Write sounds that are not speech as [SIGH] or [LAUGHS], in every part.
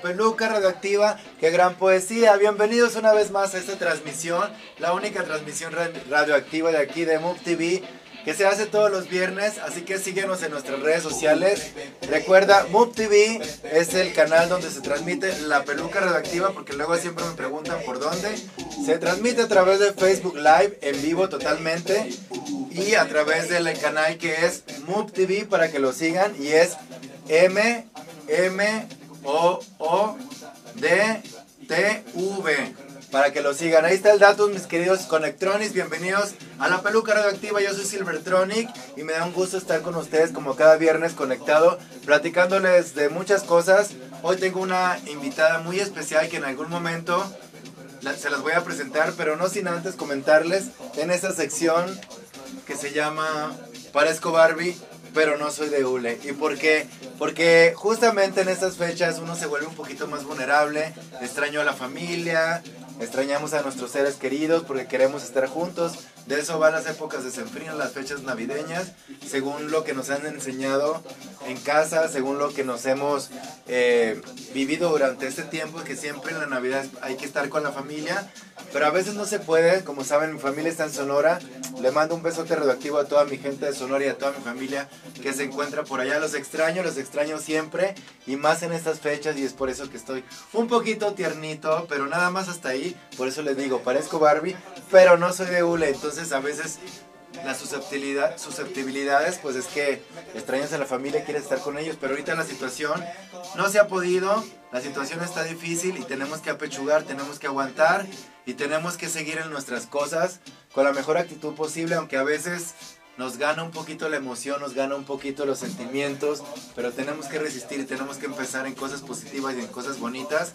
peluca radioactiva, qué gran poesía. Bienvenidos una vez más a esta transmisión, la única transmisión ra- radioactiva de aquí de Move TV que se hace todos los viernes, así que síguenos en nuestras redes sociales. Recuerda, Move TV es el canal donde se transmite la peluca radioactiva, porque luego siempre me preguntan por dónde. Se transmite a través de Facebook Live en vivo totalmente y a través del canal que es Move TV para que lo sigan y es M M O O D T V para que lo sigan. Ahí está el dato, mis queridos Conectronis. Bienvenidos a la peluca radioactiva. Yo soy Silvertronic y me da un gusto estar con ustedes como cada viernes conectado, platicándoles de muchas cosas. Hoy tengo una invitada muy especial que en algún momento se las voy a presentar, pero no sin antes comentarles en esa sección que se llama Parezco Barbie, pero no soy de hule. ¿Y por qué? Porque justamente en estas fechas uno se vuelve un poquito más vulnerable, extraño a la familia, extrañamos a nuestros seres queridos porque queremos estar juntos. De eso van las épocas de Senfrín, las fechas navideñas, según lo que nos han enseñado en casa, según lo que nos hemos eh, vivido durante este tiempo, que siempre en la Navidad hay que estar con la familia, pero a veces no se puede, como saben, mi familia está en Sonora, le mando un besote radioactivo a toda mi gente de Sonora y a toda mi familia que se encuentra por allá, los extraño, los extraño siempre, y más en estas fechas, y es por eso que estoy un poquito tiernito, pero nada más hasta ahí, por eso les digo, parezco Barbie, pero no soy de hule, entonces a veces las susceptibilidad, susceptibilidades, pues es que extrañas a la familia, quieres estar con ellos, pero ahorita la situación no se ha podido, la situación está difícil y tenemos que apechugar, tenemos que aguantar y tenemos que seguir en nuestras cosas con la mejor actitud posible, aunque a veces nos gana un poquito la emoción, nos gana un poquito los sentimientos, pero tenemos que resistir y tenemos que empezar en cosas positivas y en cosas bonitas,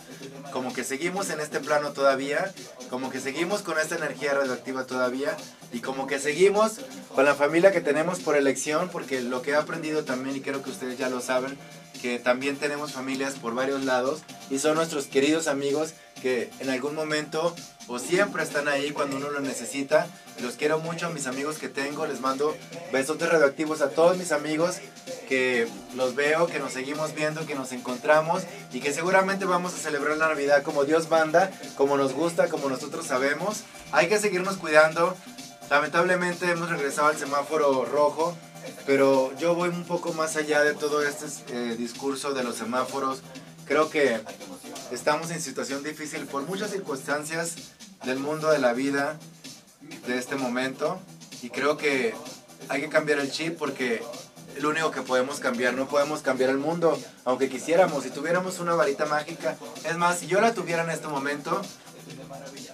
como que seguimos en este plano todavía, como que seguimos con esta energía radioactiva todavía y como que seguimos con la familia que tenemos por elección, porque lo que he aprendido también, y creo que ustedes ya lo saben, que también tenemos familias por varios lados y son nuestros queridos amigos que en algún momento o siempre están ahí cuando uno lo necesita. Los quiero mucho a mis amigos que tengo, les mando besotes radioactivos a todos mis amigos que los veo, que nos seguimos viendo, que nos encontramos y que seguramente vamos a celebrar la Navidad como Dios manda, como nos gusta, como nosotros sabemos. Hay que seguirnos cuidando. Lamentablemente hemos regresado al semáforo rojo, pero yo voy un poco más allá de todo este eh, discurso de los semáforos. Creo que estamos en situación difícil por muchas circunstancias del mundo de la vida de este momento. Y creo que hay que cambiar el chip porque es lo único que podemos cambiar, no podemos cambiar el mundo, aunque quisiéramos, si tuviéramos una varita mágica, es más, si yo la tuviera en este momento,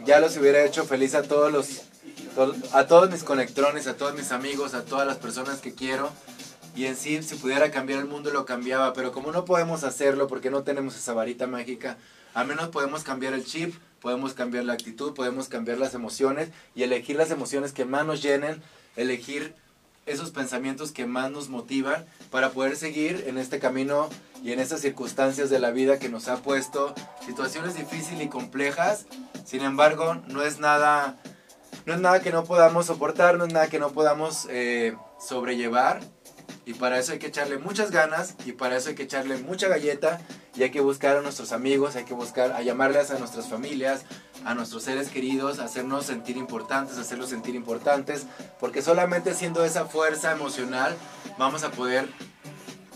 ya los hubiera hecho feliz a todos los a todos mis conectrones, a todos mis amigos, a todas las personas que quiero. Y en sí, si pudiera cambiar el mundo, lo cambiaba. Pero como no podemos hacerlo porque no tenemos esa varita mágica, al menos podemos cambiar el chip, podemos cambiar la actitud, podemos cambiar las emociones y elegir las emociones que más nos llenen, elegir esos pensamientos que más nos motivan para poder seguir en este camino y en estas circunstancias de la vida que nos ha puesto situaciones difíciles y complejas. Sin embargo, no es nada no es nada que no podamos soportar, no es nada que no podamos eh, sobrellevar. Y para eso hay que echarle muchas ganas y para eso hay que echarle mucha galleta y hay que buscar a nuestros amigos, hay que buscar a llamarles a nuestras familias, a nuestros seres queridos, hacernos sentir importantes, hacerlos sentir importantes, porque solamente siendo esa fuerza emocional vamos a poder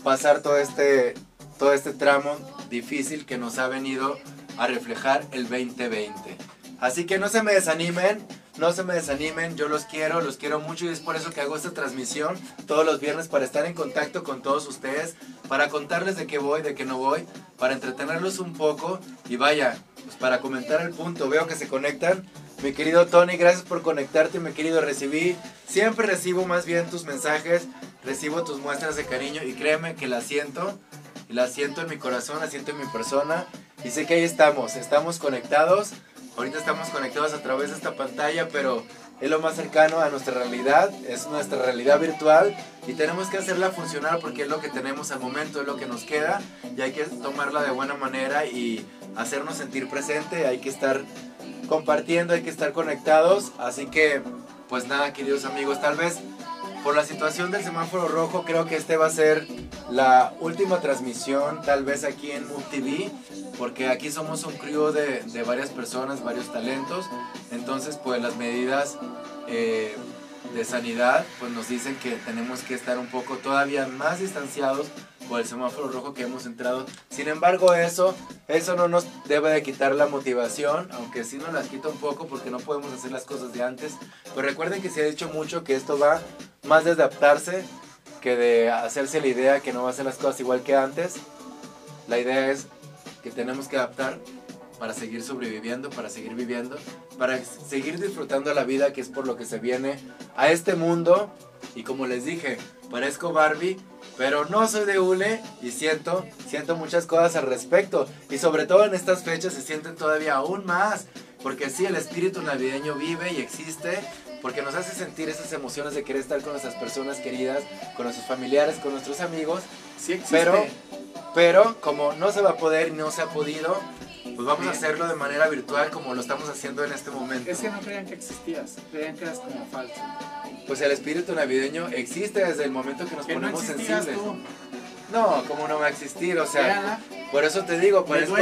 pasar todo este, todo este tramo difícil que nos ha venido a reflejar el 2020. Así que no se me desanimen, no se me desanimen, yo los quiero, los quiero mucho y es por eso que hago esta transmisión todos los viernes para estar en contacto con todos ustedes, para contarles de qué voy, de qué no voy, para entretenerlos un poco y vaya, pues para comentar el punto, veo que se conectan. Mi querido Tony, gracias por conectarte, mi querido recibí. Siempre recibo más bien tus mensajes, recibo tus muestras de cariño y créeme que la siento, la siento en mi corazón, la siento en mi persona y sé que ahí estamos, estamos conectados Ahorita estamos conectados a través de esta pantalla, pero es lo más cercano a nuestra realidad, es nuestra realidad virtual y tenemos que hacerla funcionar porque es lo que tenemos al momento, es lo que nos queda y hay que tomarla de buena manera y hacernos sentir presente, hay que estar compartiendo, hay que estar conectados, así que pues nada queridos amigos, tal vez por la situación del semáforo rojo, creo que este va a ser la última transmisión, tal vez aquí en Mood TV, porque aquí somos un crew de, varias personas, varios talentos. Entonces, pues las medidas eh, de sanidad, pues nos dicen que tenemos que estar un poco todavía más distanciados por el semáforo rojo que hemos entrado. Sin embargo, eso, eso no nos debe de quitar la motivación, aunque sí nos las quita un poco porque no podemos hacer las cosas de antes. Pero recuerden que se ha dicho mucho que esto va más de adaptarse que de hacerse la idea que no va a hacer las cosas igual que antes. La idea es que tenemos que adaptar para seguir sobreviviendo, para seguir viviendo, para seguir disfrutando la vida que es por lo que se viene a este mundo. Y como les dije, parezco Barbie, pero no soy de hule y siento, siento muchas cosas al respecto. Y sobre todo en estas fechas se sienten todavía aún más. Porque sí, el espíritu navideño vive y existe, porque nos hace sentir esas emociones de querer estar con nuestras personas queridas, con nuestros familiares, con nuestros amigos. Sí existe. Pero, pero como no se va a poder y no se ha podido, pues vamos a hacerlo de manera virtual como lo estamos haciendo en este momento. Es que no creían que existías, creían que eras como falso pues el espíritu navideño existe desde el momento que nos ponemos sensibles. No, ¿cómo no va a existir? O sea, por eso te digo, parezco,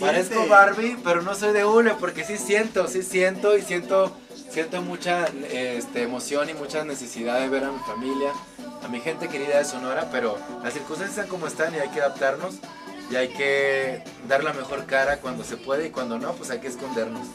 parezco Barbie, pero no soy de hule, porque sí siento, sí siento y siento, siento mucha este, emoción y mucha necesidad de ver a mi familia, a mi gente querida de Sonora, pero las circunstancias están como están y hay que adaptarnos y hay que dar la mejor cara cuando se puede y cuando no, pues hay que escondernos.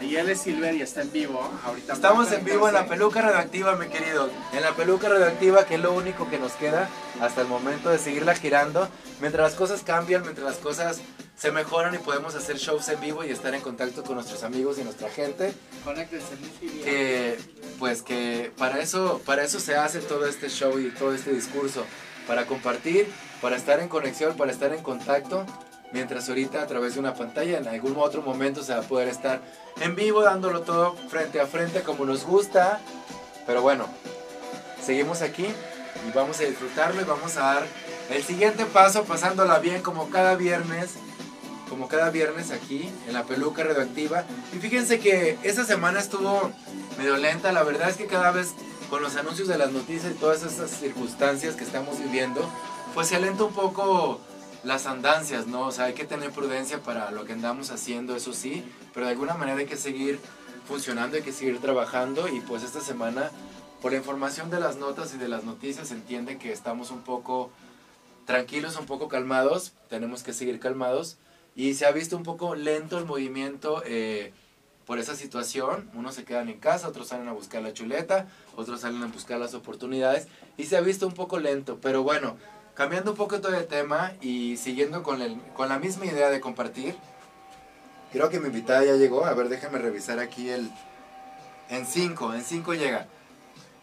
Y él es Silver y está en vivo. Ahorita Estamos en vivo en la peluca radioactiva, mi querido. En la peluca radioactiva, que es lo único que nos queda hasta el momento de seguirla girando. Mientras las cosas cambian, mientras las cosas se mejoran y podemos hacer shows en vivo y estar en contacto con nuestros amigos y nuestra gente. Conéctense. Que, pues que para eso, para eso se hace todo este show y todo este discurso. Para compartir, para estar en conexión, para estar en contacto. Mientras ahorita a través de una pantalla, en algún otro momento se va a poder estar en vivo dándolo todo frente a frente como nos gusta. Pero bueno, seguimos aquí y vamos a disfrutarlo y vamos a dar el siguiente paso pasándola bien como cada viernes como cada viernes aquí en la peluca radioactiva. Y fíjense que esa semana estuvo medio lenta, la verdad es que cada vez con los anuncios de las noticias y todas esas circunstancias que estamos viviendo, pues se alenta un poco las andancias, ¿no? O sea, hay que tener prudencia para lo que andamos haciendo, eso sí, pero de alguna manera hay que seguir funcionando, hay que seguir trabajando. Y pues esta semana, por la información de las notas y de las noticias, se entiende que estamos un poco tranquilos, un poco calmados, tenemos que seguir calmados y se ha visto un poco lento el movimiento eh, por esa situación. Unos se quedan en casa, otros salen a buscar la chuleta, otros salen a buscar las oportunidades. Y se ha visto un poco lento. Pero bueno, cambiando un poco todo el tema y siguiendo con, el, con la misma idea de compartir. Creo que mi invitada ya llegó. A ver, déjame revisar aquí el... En 5, en 5 llega.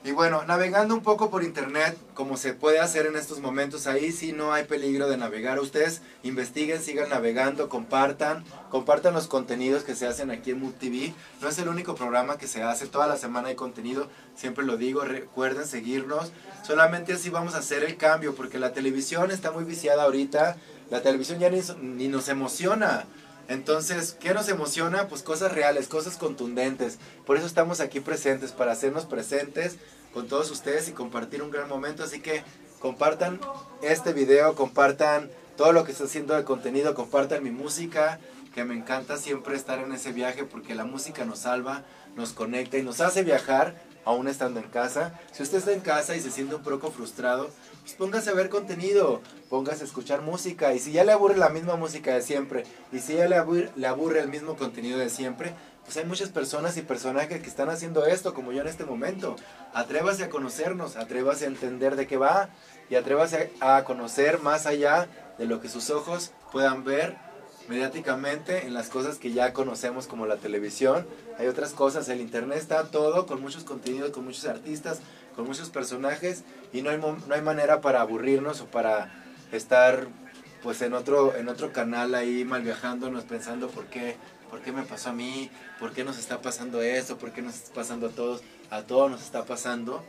Y bueno, navegando un poco por internet, como se puede hacer en estos momentos, ahí sí no hay peligro de navegar. Ustedes investiguen, sigan navegando, compartan, compartan los contenidos que se hacen aquí en MUTV. No es el único programa que se hace, toda la semana hay contenido, siempre lo digo, recuerden seguirnos. Solamente así vamos a hacer el cambio, porque la televisión está muy viciada ahorita, la televisión ya ni, ni nos emociona. Entonces, ¿qué nos emociona? Pues cosas reales, cosas contundentes. Por eso estamos aquí presentes, para hacernos presentes con todos ustedes y compartir un gran momento. Así que compartan este video, compartan todo lo que está haciendo de contenido, compartan mi música, que me encanta siempre estar en ese viaje porque la música nos salva, nos conecta y nos hace viajar aún estando en casa. Si usted está en casa y se siente un poco frustrado, pues póngase a ver contenido, póngase a escuchar música. Y si ya le aburre la misma música de siempre, y si ya le aburre, le aburre el mismo contenido de siempre, pues hay muchas personas y personajes que están haciendo esto, como yo en este momento. Atrévase a conocernos, atrévase a entender de qué va, y atrévase a conocer más allá de lo que sus ojos puedan ver mediáticamente en las cosas que ya conocemos como la televisión. Hay otras cosas, el internet está todo con muchos contenidos, con muchos artistas, con muchos personajes y no hay, no hay manera para aburrirnos o para estar pues en otro, en otro canal ahí mal viajándonos pensando por qué, por qué me pasó a mí, por qué nos está pasando esto, por qué nos está pasando a todos, a todos nos está pasando,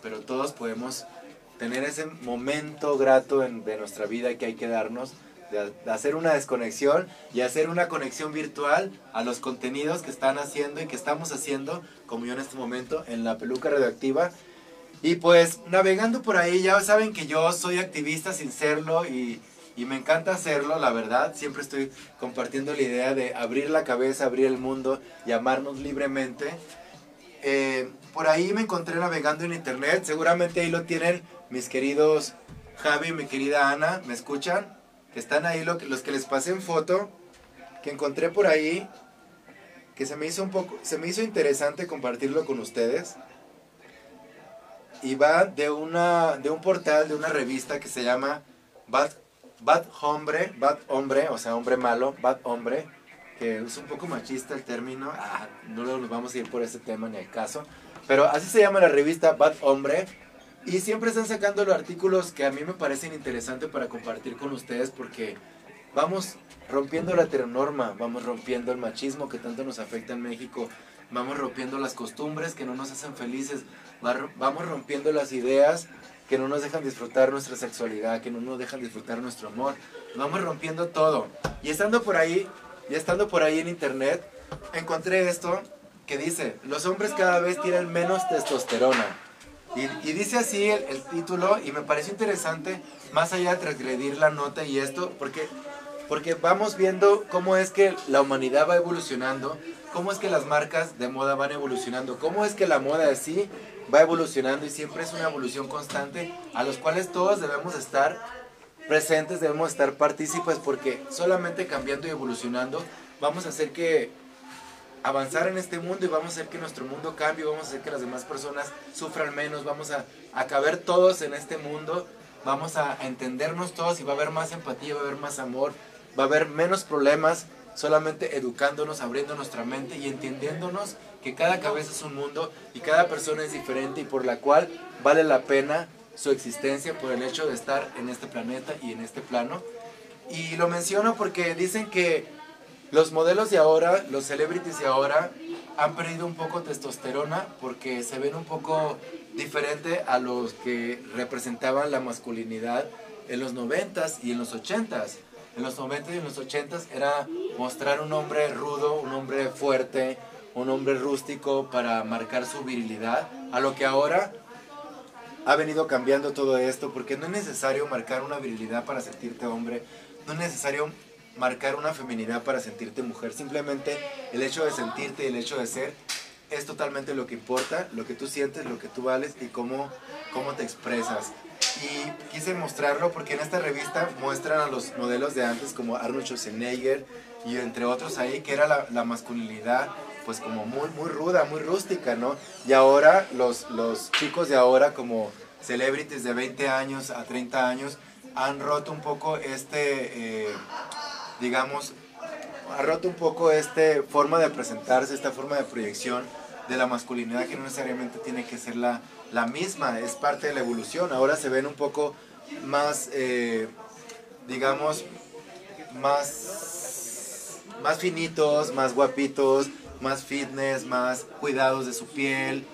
pero todos podemos tener ese momento grato en, de nuestra vida que hay que darnos de, hacer una desconexión y hacer una conexión virtual a los contenidos que están haciendo y que estamos haciendo, como yo en este momento, en la peluca radioactiva. Y pues navegando por ahí, ya saben que yo soy activista sin serlo y, y me encanta hacerlo, la verdad. Siempre estoy compartiendo la idea de abrir la cabeza, abrir el mundo y amarnos libremente. Eh, por ahí me encontré navegando en internet, seguramente ahí lo tienen mis queridos Javi y mi querida Ana, ¿me escuchan? que están ahí, los que les pasé en foto, que encontré por ahí, que se me hizo un poco, se me hizo interesante compartirlo con ustedes. Y va de, una, de un portal, de una revista que se llama Bad, Bad Hombre, Bad Hombre, o sea, hombre malo, Bad Hombre, que es un poco machista el término, ah, no nos vamos a ir por ese tema ni al caso, pero así se llama la revista Bad Hombre, y siempre están sacando los artículos que a mí me parecen interesantes para compartir con ustedes porque vamos rompiendo la heteronorma, vamos rompiendo el machismo que tanto nos afecta en México, vamos rompiendo las costumbres que no nos hacen felices, vamos rompiendo las ideas que no nos dejan disfrutar nuestra sexualidad, que no nos dejan disfrutar nuestro amor. Vamos rompiendo todo. Y estando por ahí, y estando por ahí en internet, encontré esto que dice, los hombres cada vez tienen menos testosterona. Y, dice así el, título y me pareció interesante, más allá de transgredir la nota y esto, porque, porque vamos viendo cómo es que la humanidad va evolucionando, cómo es que las marcas de moda van evolucionando, cómo es que la moda así va evolucionando y siempre es una evolución constante a los cuales todos debemos estar presentes, debemos estar partícipes porque solamente cambiando y evolucionando vamos a hacer que avanzar en este mundo y vamos a hacer que nuestro mundo cambie, vamos a hacer que las demás personas sufran menos, vamos a, a todos en este mundo, vamos a entendernos todos y va a haber más empatía, va a haber más amor, va a haber menos problemas solamente educándonos, abriendo nuestra mente y entendiéndonos que cada cabeza es un mundo y cada persona es diferente y por la cual vale la pena su existencia por el hecho de estar en este planeta y en este plano. Y lo menciono porque dicen que los modelos de ahora, los celebrities de ahora, han perdido un poco testosterona porque se ven un poco diferente a los que representaban la masculinidad en los 90s y en los 80s. En los 90s y en los 80s era mostrar un hombre rudo, un hombre fuerte, un hombre rústico para marcar su virilidad, a lo que ahora ha venido cambiando todo esto, porque no es necesario marcar una virilidad para sentirte hombre, no es necesario marcar una feminidad para sentirte mujer, simplemente el hecho de sentirte y el hecho de ser es totalmente lo que importa, lo que tú sientes, lo que tú vales y cómo, cómo te expresas. Y quise mostrarlo porque en esta revista muestran a los modelos de antes como Arnold Schwarzenegger y entre otros ahí, que era la, masculinidad pues como muy, muy ruda, muy rústica, ¿no? Y ahora los, los chicos de ahora como celebrities de 20 años a 30 años han roto un poco este, eh, digamos, ha roto un poco esta forma de presentarse, esta forma de proyección de la masculinidad que no necesariamente tiene que ser la, la misma, es parte de la evolución. Ahora se ven un poco más, eh, digamos, más, más finitos, más guapitos, más fitness, más cuidados de su piel.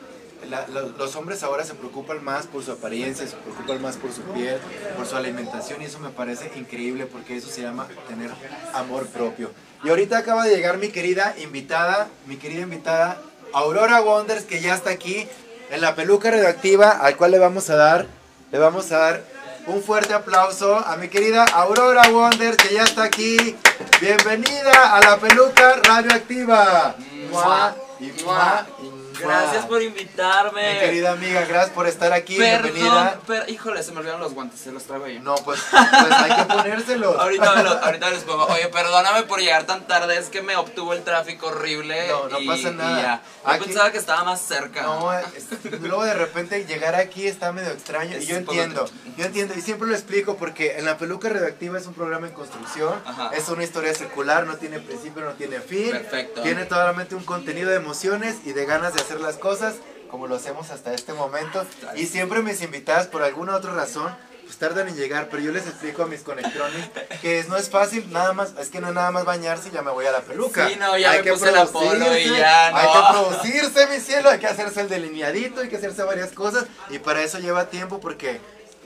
Los hombres ahora se preocupan más por su apariencia, se preocupan más por su piel, por su alimentación y eso me parece increíble porque eso se llama tener amor propio. Y ahorita acaba de llegar mi querida invitada, mi querida invitada Aurora Wonders que ya está aquí en la peluca radioactiva al cual le vamos a dar, le vamos a dar un fuerte aplauso a mi querida Aurora Wonders que ya está aquí. Bienvenida a la peluca radioactiva. Mua, y mua, y mua. Gracias por invitarme. Mi querida amiga, gracias por estar aquí. Perdón, Bienvenida. pero híjole, se me olvidaron los guantes, se los traigo yo. No, pues, pues hay que ponérselos. Ahorita, los- ahorita les pongo. Oye, perdóname por llegar tan tarde, es que me obtuvo el tráfico horrible. No, no y- pasa y nada. ya. Yo Aquí- pensaba que estaba más cerca. No, es- luego de repente llegar aquí está medio extraño y yo poco entiendo, yo entiendo y siempre lo explico porque en la peluca redactiva es un programa en construcción, Ajá. es una historia circular, no tiene principio, no tiene fin, Perfecto. tiene totalmente un contenido de emociones y de ganas de hacer las cosas como lo hacemos hasta este momento y siempre mis invitadas por alguna otra razón pues tardan en llegar, pero yo les explico a mis conectrones que es- no es fácil, nada más, es que no es nada más bañarse y ya me voy a la peluca. Sí, no, ya Hay me que puse la polo y ya, Hay no. que producirse, mi cielo, hay que hacerse el delineadito, hay que hacerse varias cosas y para eso lleva tiempo porque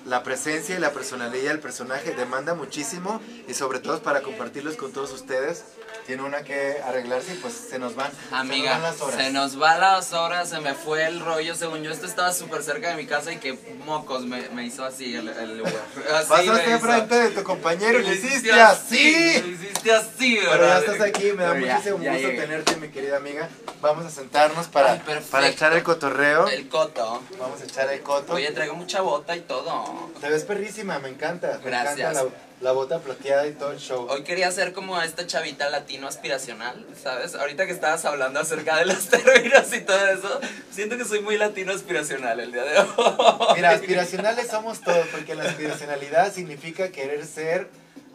la presencia y la personalidad del personaje demanda muchísimo y sobre todo para compartirlos con todos ustedes. Tiene una que arreglarse y pues se nos van, se nos Amiga, van las horas. se nos va las horas, se me fue el rollo. Según yo, esto estaba súper cerca de mi casa y que mocos me, me hizo así el, el. [LAUGHS] Así Pasaste hizo. frente de tu compañero y le Lo hiciste Lo así. hiciste así, Pero ¿verdad? ya estás aquí, me da Pero muchísimo ya gusto tenerte, mi querida amiga. Vamos a sentarnos para, Ay, para echar el cotorreo. El coto. Vamos a echar el coto. Oye, traigo mucha bota y todo. Te ves perrísima, me encanta. Me Gracias. encanta la, la bota plateada y todo el show. Hoy quería ser como esta chavita latino aspiracional, ¿sabes? Ahorita que estabas hablando acerca de los [LAUGHS] términos y todo eso, siento que soy muy latino aspiracional el día de hoy. Mira, [LAUGHS] aspiracionales somos todos, porque la aspiracionalidad significa querer ser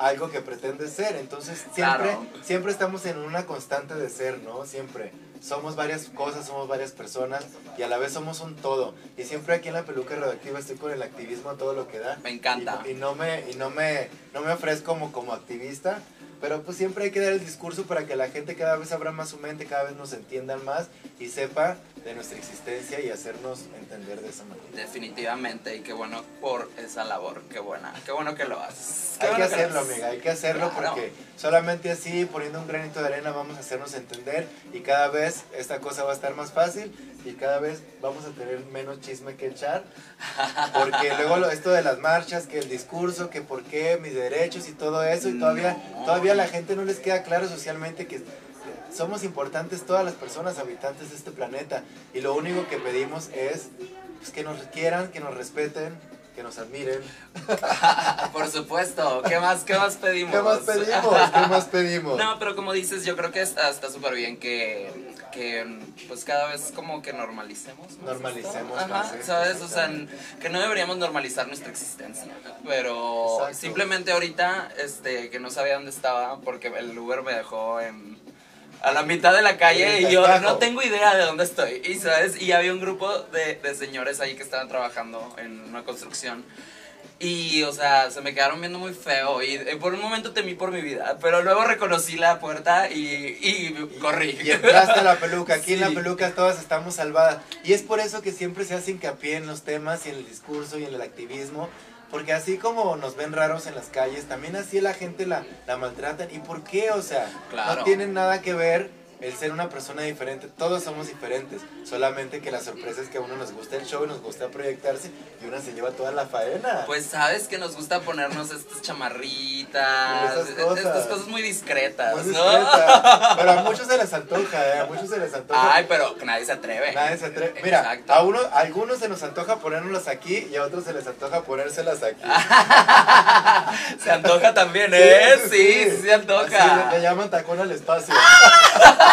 algo que pretendes ser. Entonces, siempre, Claro. siempre estamos en una constante de ser, ¿no? Siempre. Somos varias cosas, somos varias personas y a la vez somos un todo. Y siempre aquí en la peluca radioactiva estoy con el activismo a todo lo que da. Me encanta. Y, y no me, y no me, no me ofrezco como, como activista, pero pues siempre hay que dar el discurso para que la gente cada vez abra más su mente, cada vez nos entiendan más y sepa de nuestra existencia y hacernos entender de esa manera. Definitivamente, y qué bueno por esa labor, qué buena, qué bueno que lo haces. Qué Hay que bueno lo hacerlo, haces. amiga, hay que hacerlo Claro. porque solamente así, poniendo un granito de arena, vamos a hacernos entender y cada vez esta cosa va a estar más fácil y cada vez vamos a tener menos chisme que echar. Porque [LAUGHS] luego esto de las marchas, que el discurso, que por qué mis derechos y todo eso, y todavía, No. todavía a la gente no les queda claro socialmente que somos importantes todas las personas habitantes de este planeta y lo único que pedimos es pues, que nos quieran, que nos respeten, que nos admiren. [LAUGHS] Por supuesto, ¿qué más, qué más pedimos? ¿Qué más pedimos? ¿Qué más pedimos? No, pero como dices, yo creo que está está súper bien que, que pues cada vez como que normalicemos. más Normalicemos esto. más Ajá, ¿sabes? O sea, que no deberíamos normalizar nuestra existencia. Pero Exacto. simplemente ahorita, este, que no sabía dónde estaba porque el Uber me dejó en... A la mitad de la calle y yo no tengo idea de dónde estoy. Y, ¿sabes? Y había un grupo de, de señores ahí que estaban trabajando en una construcción. Y, o sea, se me quedaron viendo muy feo. Y eh, por un momento temí por mi vida. Pero luego reconocí la puerta y, y corrí. Y entraste a la peluca, aquí en la Sí. peluca todas estamos salvadas. Y es por eso que siempre se hace hincapié en los temas y en el discurso y en el activismo. Porque así como nos ven raros en las calles, también así la gente la, la maltratan. ¿Y por qué? O sea, Claro. no tiene nada que ver el ser una persona diferente. Todos somos diferentes. Solamente que la sorpresa es que a uno nos gusta el show, nos gusta proyectarse y una se lleva toda la faena. Pues sabes que nos gusta ponernos estas chamarritas, cosas. estas cosas muy discretas, Muy ¿no? Pero a [LAUGHS] muchos se les antoja, ¿eh? A muchos se les antoja. Ay, pero nadie se atreve. Nadie se atreve. Mira, Exacto. a uno, a algunos se nos antoja ponérnoslas aquí y a otros se les antoja ponérselas aquí. [LAUGHS] Se antoja también, ¿eh? Sí, sí, se Así le, antoja. le llaman tacón al espacio. [LAUGHS]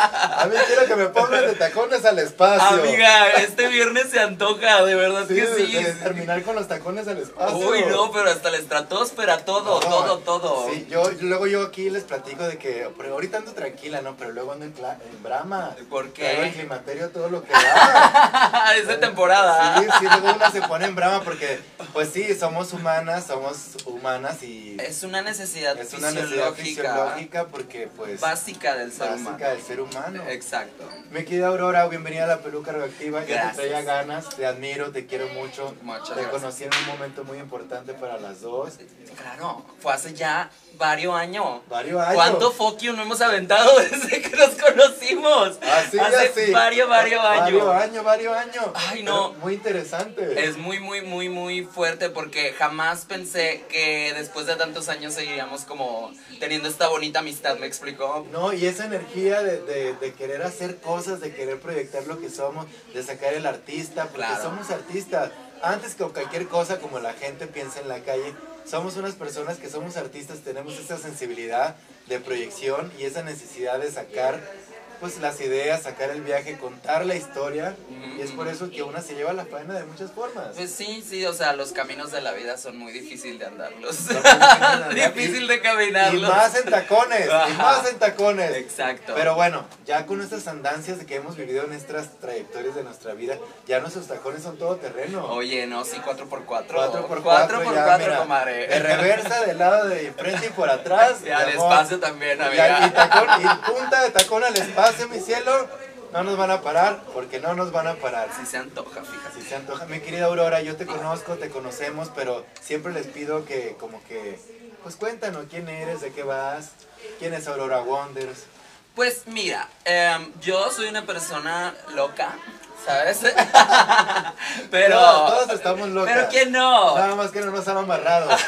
a mí quiero que me pongan de tacones al espacio. Amiga, este viernes se antoja, de verdad Sí, que sí. de terminar con los tacones al espacio. Uy, no, pero hasta la estratosfera, todo, No, todo, todo. Sí, yo luego yo aquí les platico de que pero ahorita ando tranquila, ¿no? Pero luego ando en, en brama. ¿Por qué? El climaterio todo lo que da. [LAUGHS] es de temporada. Sí, sí, luego una se pone en brama porque, pues sí, somos humanas, somos humanas y Es una necesidad es una necesidad fisiológica, fisiológica porque, pues, básica del ser básica humano. del ser humano. Exacto. Mi querida Aurora, bienvenida a la peluca radioactiva. Ya te traía ganas, te admiro, te quiero mucho. Muchas te gracias. conocí en un momento muy importante para las dos. Claro, fue hace ya varios años. Varios años. ¿Cuánto fuck you no hemos aventado [LAUGHS] desde que nos conocimos? Así, hace así. varios, varios años. Varios años, varios años. Ay, no. Pero Muy interesante. Es muy, muy, muy, muy fuerte porque jamás pensé que después de tantos años seguiríamos como teniendo esta bonita amistad, ¿me explicó? No, y esa energía de, de, de querer hacer cosas, de querer proyectar lo que somos, de sacar el artista, porque Claro. somos artistas. Antes que cualquier cosa como la gente piensa en la calle, somos unas personas que somos artistas, tenemos esa sensibilidad de proyección y esa necesidad de sacar pues las ideas, sacar el viaje, contar la historia y es por eso que una se lleva la faena de muchas formas. Pues sí, sí, o sea, los caminos de la vida son muy difíciil de andarlos. De [LAUGHS] difícil de Y caminarlos. más en tacones, y más en tacones. Exacto. Pero bueno, ya con estas andancias que hemos vivido en nuestras trayectorias de nuestra vida, ya nuestros tacones son todo terreno. Oye, no, sí, 4x4. 4 por 4 4 por ya, 4, mira, comadre. De reversa, del lado de frente y por atrás. [LAUGHS] Y al amor. espacio también, Y, amiga. y tacón, y punta de tacón al espacio, [LAUGHS] mi cielo. No nos van a parar, porque no nos van a parar. Sí se antoja, fíjate. Si se antoja. Mi querida Aurora, yo te conozco, te conocemos, pero siempre les pido que como que, pues cuéntanos quién eres, de qué vas, quién es Aurora Wonders. Pues mira, em, yo soy una persona loca, ¿sabes? [LAUGHS] pero. Todos- todos estamos locas. Pero ¿quién no? Nada más que no nos han amarrado. [LAUGHS]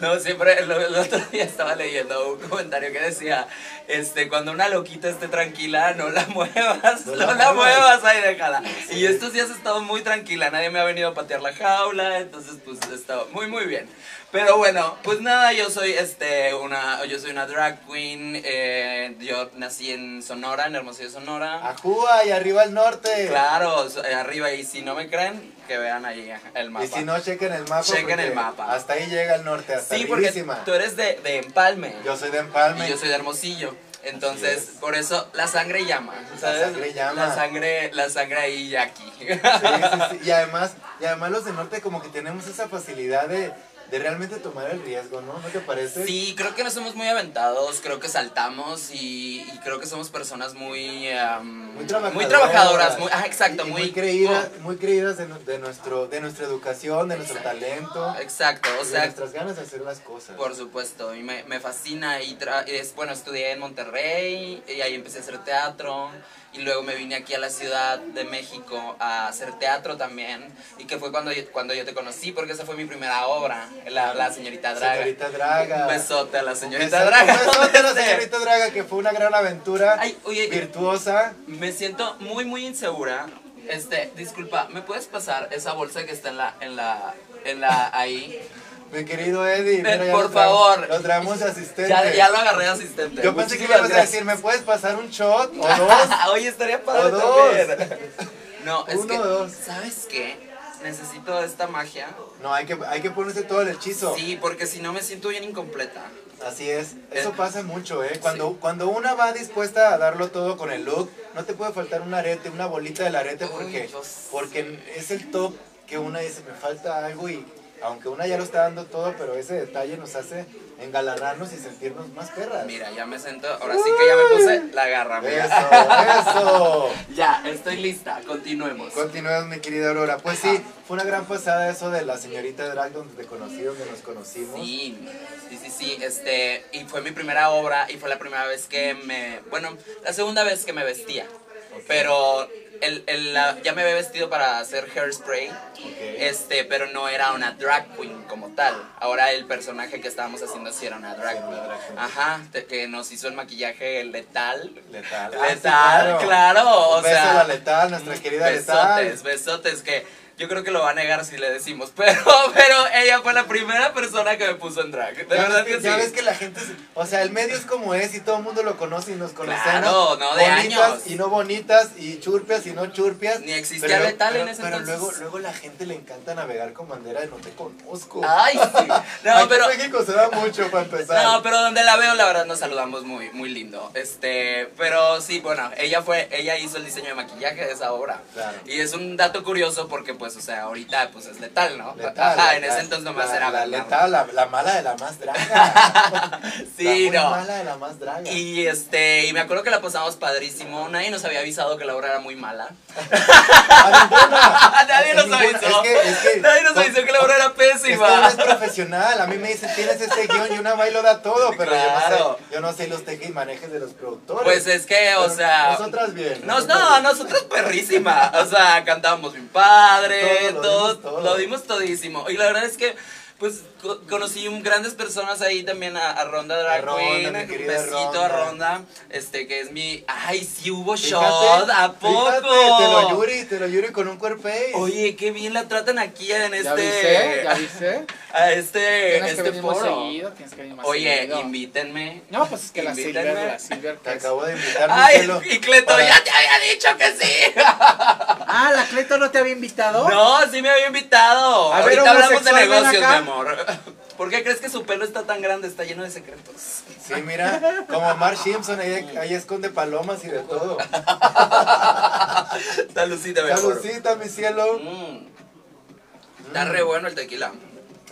No, siempre, el, el otro día estaba leyendo un comentario que decía, este, cuando una loquita esté tranquila, no la [LAUGHS] muevas, No no, la muevas. ahí déjala. Y estos días he estado muy tranquila, nadie me ha venido a patear la jaula, entonces pues he estado muy, muy bien. Pero bueno, pues nada, yo soy este una yo soy una drag queen, eh, yo nací en Sonora, en Hermosillo, Sonora. Ajúa y arriba al norte. Claro, so- eh, arriba y si no me creen, que vean ahí el mapa. Y si no, chequen el mapa. Chequen porque el mapa. Hasta ahí llega el norte, hasta Sí, porque arribísima. tú eres de, de Empalme. Yo soy de Empalme. Y yo soy de Hermosillo. Entonces, Así es. por eso la sangre llama. ¿sabes? sangre llama. La sangre, la sangre ahí y aquí. Sí, sí, sí. [LAUGHS] Y además, y además los del norte como que tenemos esa facilidad de, de realmente tomar el riesgo, ¿no? ¿No te parece? Sí, creo que no somos muy aventados, creo que saltamos y, y creo que somos personas muy... am, Muy trabajadoras. muy trabajadoras, muy, ah, exacto, Y- y muy... muy creídas, muy creídas de, nu- de nuestro, de nuestra educación, de nuestro talento. exacto, o y de sea, nuestras ganas de hacer las cosas. Por supuesto, y me, me fascina. Y tra- y es, bueno, estudié en Monterrey y ahí empecé a hacer teatro. Y luego me vine aquí a la Ciudad de México a hacer teatro también. Y que fue cuando yo, cuando yo te conocí, porque esa fue mi primera obra, la, la señorita Draga. Señorita Draga. Un besote a la señorita Un Draga. besote a la [LAUGHS] señorita Draga, que fue una gran aventura. Ay, oye, virtuosa. me siento muy, muy insegura. Este, disculpa, ¿me puedes pasar esa bolsa que está en la, en la, en la, ahí? Mi querido Eddie, mira, ya Por lo favor. Lo traemos asistente. Ya, ya lo agarré asistente. Yo pensé que ibas a decir, ¿me puedes pasar un shot o [LAUGHS] dos? Oye, estaría padre O dos. también. No, es Uno que, dos. ¿sabes qué? Necesito esta magia. No, hay que, hay que ponerse todo el hechizo. Sí, porque si no me siento bien incompleta. Así es, eso Eh, pasa mucho, ¿eh? Cuando, cuando una va dispuesta a darlo todo con el look, no te puede faltar un arete, una bolita del arete, porque, porque es el top que una dice, me falta algo y aunque una ya lo está dando todo, pero ese detalle nos hace engalanarnos y sentirnos más perras. Mira, ya me siento. Ahora sí que ya me puse la garra. mira. Eso, eso. [LAUGHS] Ya, estoy lista. Continuemos. Continuemos, mi querida Aurora. Pues sí, fue una gran pasada eso de la señorita Drag donde te conocí, donde nos conocimos. Sí, sí, sí, sí, este, y fue mi primera obra y fue la primera vez que me, bueno, la segunda vez que me vestía, pero el, el, la- ya me había vestido para hacer hairspray, este, pero no era una drag queen como tal, ahora el personaje que estábamos haciendo sí era una drag Sí, una queen, drag queen. ajá, te- que nos hizo el maquillaje letal, Letal. Ah, sí, letal, claro, o beso sea, a la letal, nuestra querida letal. besotes, besotes que yo creo que lo va a negar si le decimos, [LAUGHS] pero, pero ella fue la primera persona que me puso en drag. De ya verdad que, ya sí. ves que la gente, o sea, el medio es como es y todo el mundo lo conoce y nos conocemos. Claro, no, de bonitas años. y no bonitas y churpias y no churpias. Ni existía Pero- letal en pero- ese Pero entonces. luego, luego la gente le encanta navegar con bandera de no te conozco. Ay, sí. [LAUGHS] Aquí No, pero. en México se da mucho para empezar. No, pero donde la veo, la verdad, nos saludamos muy, muy lindo. Este, pero sí, bueno, ella fue, ella hizo el diseño de maquillaje de esa obra. Claro. Y es un dato curioso porque, pues, o sea, ahorita, pues, es letal, ¿no? Letal, Ajá, en ese entonces nomás la, era la letal, la, la mala de la más draga. [LAUGHS] Sí, la no. mala de la más draga. Y este, y me acuerdo que la pasamos padrísimo. Nadie nos había avisado que la obra era muy mala. [LAUGHS] A. [LAUGHS] Nadie nos avisó. Es que, es que, Nadie nos avisó que la obra era Es que uno es pésima. profesional, a mí me dicen tienes este guion y una va y lo da todo, pero yo, no sé, yo no sé los tejes y manejes de los productores. Pues es que, o sea. Nosotras bien. Nos, nosotras no, bien. nosotros perrísima. O sea, cantábamos bien padre, Todo, lo todo, dimos todo. lo dimos todísimo. Y la verdad es que, pues, co- conocí un- grandes personas ahí también a, a Ronda Drag A Ronda, Queen. mi Un besito a Ronda. Ronda. Este, que es mi. Ay, sí hubo Fíjate, shot, ¿a poco? Fíjate, te lo yuri, te lo yuri con un cuerpo. Oye, qué bien la tratan aquí en este. ¿Ya viste? ¿Ya viste? [LAUGHS] A este, Tienes que este más seguido, tienes que venir más Oye, seguido. invítenme. No, pues es que la. Silver, la Silver Te que acabo de invitar, Ay, y Cleto, para- ya te había dicho que sí. [LAUGHS] Ah, ¿la Cleto no te había invitado? No, sí me había invitado. A ver, Ahorita hablamos de negocios, mi amor. [LAUGHS] ¿Por qué crees que su pelo está tan grande? Está lleno de secretos. Sí, mira, como Mark Simpson, ahí, ahí esconde palomas y de todo. [LAUGHS] Salucita, mi. Salucita, mi cielo. Mm. Está re bueno el tequila.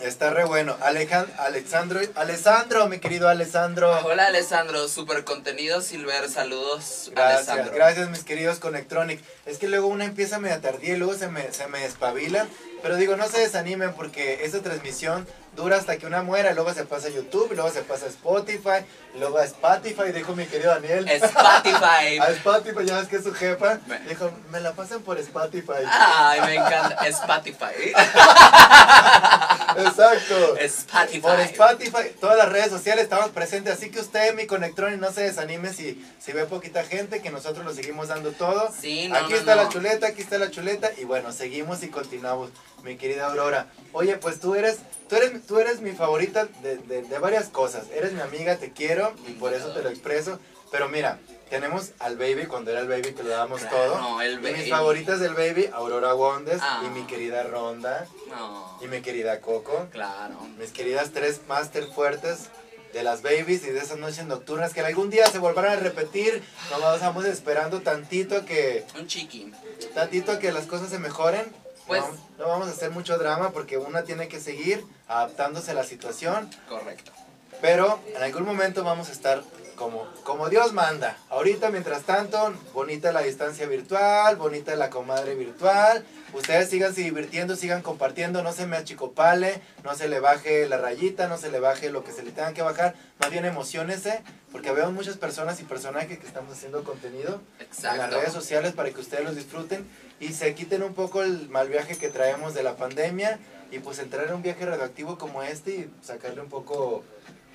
Está re bueno. Alejan- Alexandro, Alessandro, mi querido Alessandro. Hola, Alessandro. Super contenido, Silver. Saludos, Gracias, Alessandro. gracias mis queridos Connectronic. Es que luego una empieza media tardía y luego se me, se me espabila. Pero digo, no se desanimen porque esta transmisión dura hasta que una muera. y Luego se pasa a YouTube, y luego se pasa a Spotify, y luego a Spotify, dijo mi querido Daniel. Spotify. [LAUGHS] A Spotify, ya ves que es su jefa. Me- Dijo, me la pasan por Spotify. Ay, me encanta. Spotify. [LAUGHS] Exacto. Spotify. Por Spotify, todas las redes sociales estamos presentes, así que usted, mi Conectronic, no se desanime si, si ve poquita gente, que nosotros lo seguimos dando todo. Sí, no, aquí no, está no. la chuleta, aquí está la chuleta, y bueno, seguimos y continuamos, mi querida Aurora. Oye, pues tú eres, tú eres, tú eres mi favorita de, de- de varias cosas. Eres mi amiga, te quiero, y por eso te lo expreso. Pero mira, tenemos al baby, cuando era el baby que lo dábamos Claro, todo. el Y baby. mis favoritas del baby, Aurora Wonders, Ah. y mi querida Ronda, No, y mi querida Coco claro. mis queridas tres máster fuertes de las babies y de esas noches nocturnas que algún día se volverán a repetir. Nomás vamos esperando tantito que, Un chiqui. tantito que las cosas se mejoren. Pues- no, no vamos a hacer mucho drama porque una tiene que seguir adaptándose a la situación. Correcto. Pero en algún momento vamos a estar como, como Dios manda. Ahorita, mientras tanto, bonita la distancia virtual, bonita la comadre virtual. Ustedes sigan divirtiendo, sigan compartiendo, no se me achicopale, no se le baje la rayita, no se le baje lo que se le tenga que bajar. Más bien emocionese, porque veo muchas personas y personajes que estamos haciendo contenido en las Exacto. redes sociales para que ustedes los disfruten y se quiten un poco el mal viaje que traemos de la pandemia y pues entrar en un viaje radioactivo como este y sacarle un poco